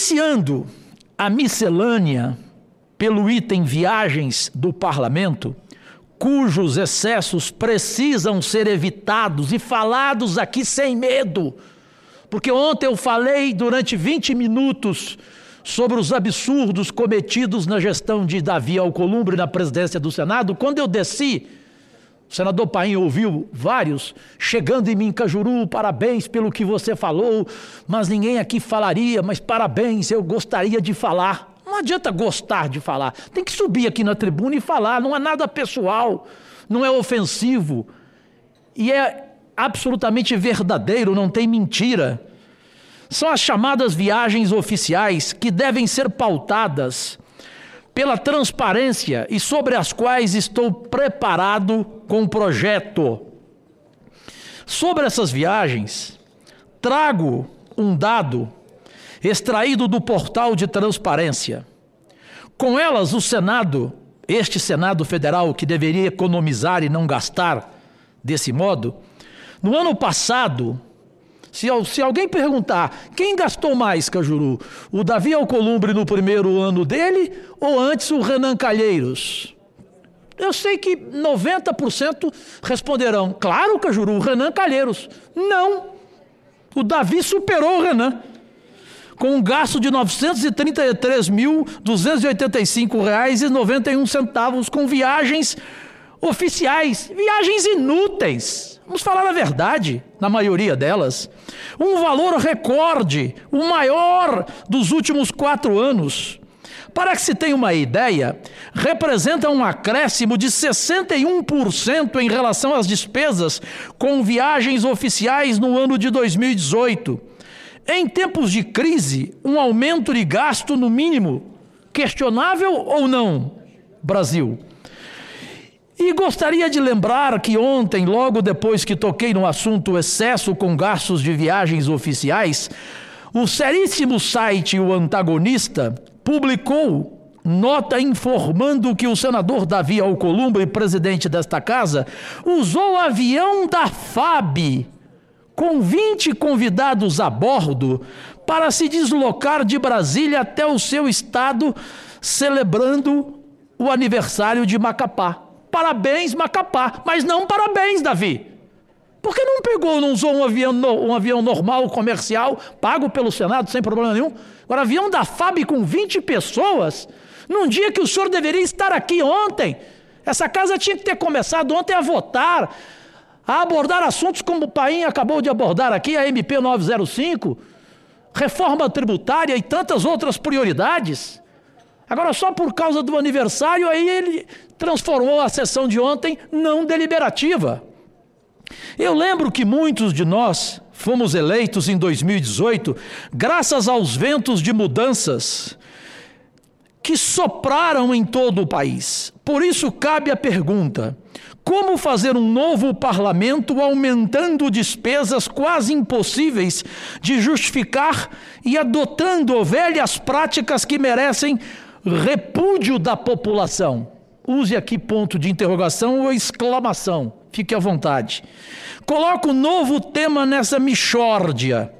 Iniciando a miscelânea pelo item viagens do parlamento, cujos excessos precisam ser evitados e falados aqui sem medo. Porque ontem eu falei durante 20 minutos sobre os absurdos cometidos na gestão de Davi Alcolumbre na presidência do Senado. Quando eu desci, o senador Paim ouviu vários chegando em mim, Cajuru, parabéns pelo que você falou, mas ninguém aqui falaria, mas parabéns, eu gostaria de falar. Não adianta gostar de falar, tem que subir aqui na tribuna e falar, não é nada pessoal, não é ofensivo e é absolutamente verdadeiro, não tem mentira. São as chamadas viagens oficiais que devem ser pautadas pela transparência e sobre as quais estou preparado com um projeto. Sobre essas viagens, trago um dado extraído do portal de transparência. Com elas, o Senado, este Senado Federal que deveria economizar e não gastar desse modo, no ano passado, se, se, alguém perguntar quem gastou mais, Cajuru, o Davi Alcolumbre no primeiro ano dele ou antes o Renan Calheiros? Eu sei que 90% responderão, claro, Cajuru, o Renan Calheiros. Não. O Davi superou o Renan com um gasto de R$ 933.285,91 com viagens oficiais, viagens inúteis. Vamos falar a verdade, na maioria delas. Um valor recorde, o maior dos últimos quatro anos. Para que se tenha uma ideia, representa um acréscimo de 61% em relação às despesas com viagens oficiais no ano de 2018 em tempos de crise, um aumento de gasto, no mínimo, questionável ou não, Brasil? E gostaria de lembrar que ontem, logo depois que toquei no assunto excesso com gastos de viagens oficiais, o seríssimo site O Antagonista publicou nota informando que o senador Davi Alcolumbre, presidente desta casa, usou avião da FAB com 20 convidados a bordo para se deslocar de Brasília até o seu estado, celebrando o aniversário de Macapá. Parabéns, Macapá, mas não parabéns, Davi. Por que não pegou, não usou um avião, um avião normal, comercial, pago pelo Senado, sem problema nenhum? Agora, avião da FAB com 20 pessoas, num dia que o senhor deveria estar aqui ontem. Essa casa tinha que ter começado ontem a votar a abordar assuntos como o Paim acabou de abordar aqui, a MP 905, reforma tributária e tantas outras prioridades. Agora, só por causa do aniversário, aí ele transformou a sessão de ontem não deliberativa. Eu lembro que muitos de nós fomos eleitos em 2018 graças aos ventos de mudanças que sopraram em todo o país. Por isso cabe a pergunta: como fazer um novo parlamento aumentando despesas quase impossíveis de justificar e adotando velhas práticas que merecem repúdio da população? Use aqui ponto de interrogação ou exclamação, fique à vontade. Coloco um novo tema nessa michórdia.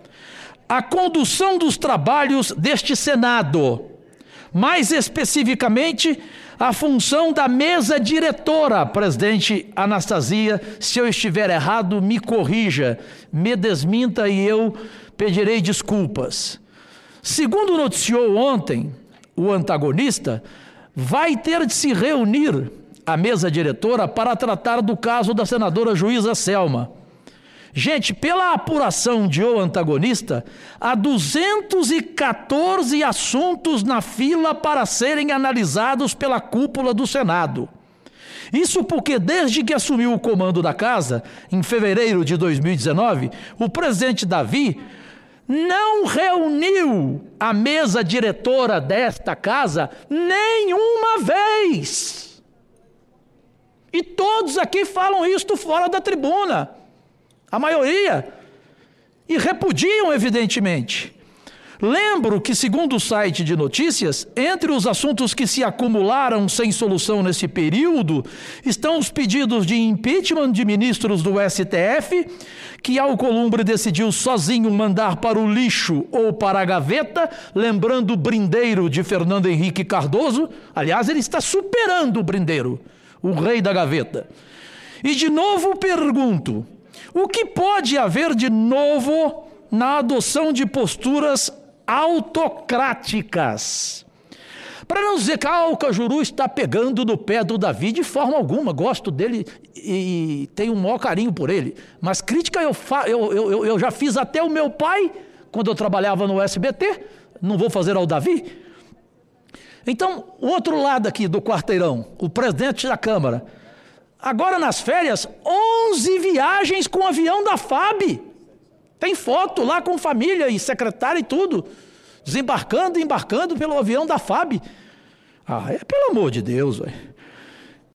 A condução dos trabalhos deste Senado. Mais especificamente, a função da mesa diretora, presidente Anastasia. Se eu estiver errado, me corrija, me desminta e eu pedirei desculpas. Segundo noticiou ontem o antagonista, vai ter de se reunir a mesa diretora para tratar do caso da senadora juíza Selma. Gente, pela apuração de O Antagonista, há 214 assuntos na fila para serem analisados pela cúpula do Senado. Isso porque, desde que assumiu o comando da casa, em fevereiro de 2019, o presidente Davi não reuniu a mesa diretora desta casa nenhuma vez. E todos aqui falam isto fora da tribuna a maioria, e repudiam, evidentemente. Lembro que, segundo o site de notícias, entre os assuntos que se acumularam sem solução nesse período estão os pedidos de impeachment de ministros do STF, que Alcolumbre decidiu sozinho mandar para o lixo ou para a gaveta, lembrando o brindeiro de Fernando Henrique Cardoso. Aliás, ele está superando o brindeiro, o rei da gaveta. E de novo pergunto: o que pode haver de novo na adoção de posturas autocráticas. Para não dizer que ah, o Cajuru está pegando no pé do Davi de forma alguma, gosto dele e tenho um maior carinho por ele. Mas crítica eu, eu, eu, eu já fiz até o meu pai, quando eu trabalhava no SBT, não vou fazer ao Davi. Então, o outro lado aqui do quarteirão, o presidente da Câmara. Agora nas férias, 11 viagens com avião da FAB. Tem foto lá com família e secretária e tudo. Desembarcando e embarcando pelo avião da FAB. Ah, é pelo amor de Deus, velho.